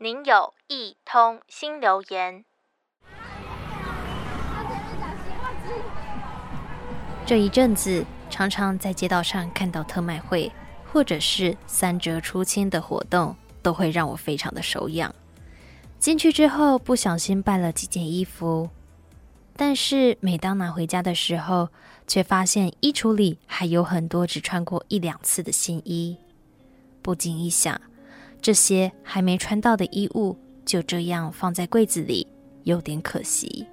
您有一通新留言。这一阵子，常常在街道上看到特卖会，或者是三折出清的活动，都会让我非常的手痒。进去之后，不小心败了几件衣服，但是每当拿回家的时候，却发现衣橱里还有很多只穿过一两次的新衣。不禁一想，这些还没穿到的衣物就这样放在柜子里，有点可惜。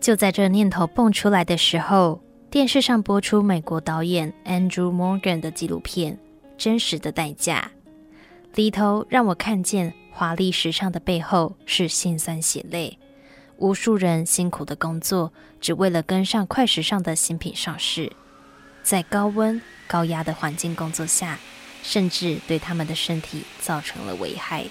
就在这念头蹦出来的时候，电视上播出美国导演 Andrew Morgan 的纪录片《真实的代价》，里头让我看见华丽时尚的背后是辛酸血泪，无数人辛苦的工作，只为了跟上快时尚的新品上市，在高温高压的环境工作下。甚至对他们的身体造成了危害。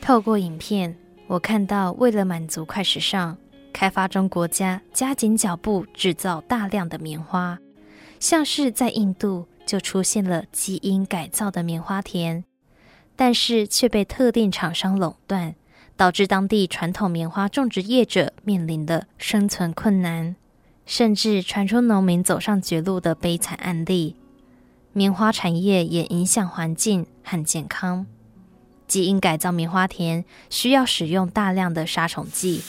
透过影片，我看到为了满足快时尚，开发中国家加紧脚步制造大量的棉花，像是在印度就出现了基因改造的棉花田，但是却被特定厂商垄断，导致当地传统棉花种植业者面临的生存困难，甚至传出农民走上绝路的悲惨案例。棉花产业也影响环境和健康。基因改造棉花田需要使用大量的杀虫剂，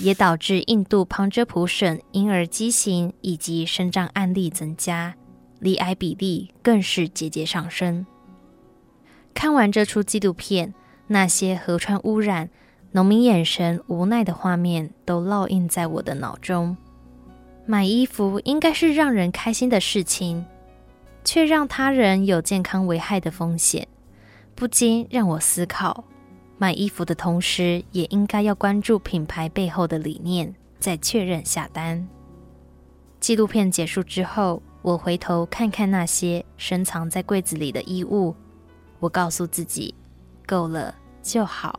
也导致印度旁遮普省婴儿畸形以及生长案例增加，离癌比例更是节节上升。看完这出纪录片，那些河川污染、农民眼神无奈的画面都烙印在我的脑中。买衣服应该是让人开心的事情。却让他人有健康危害的风险，不禁让我思考：买衣服的同时，也应该要关注品牌背后的理念，再确认下单。纪录片结束之后，我回头看看那些深藏在柜子里的衣物，我告诉自己，够了就好。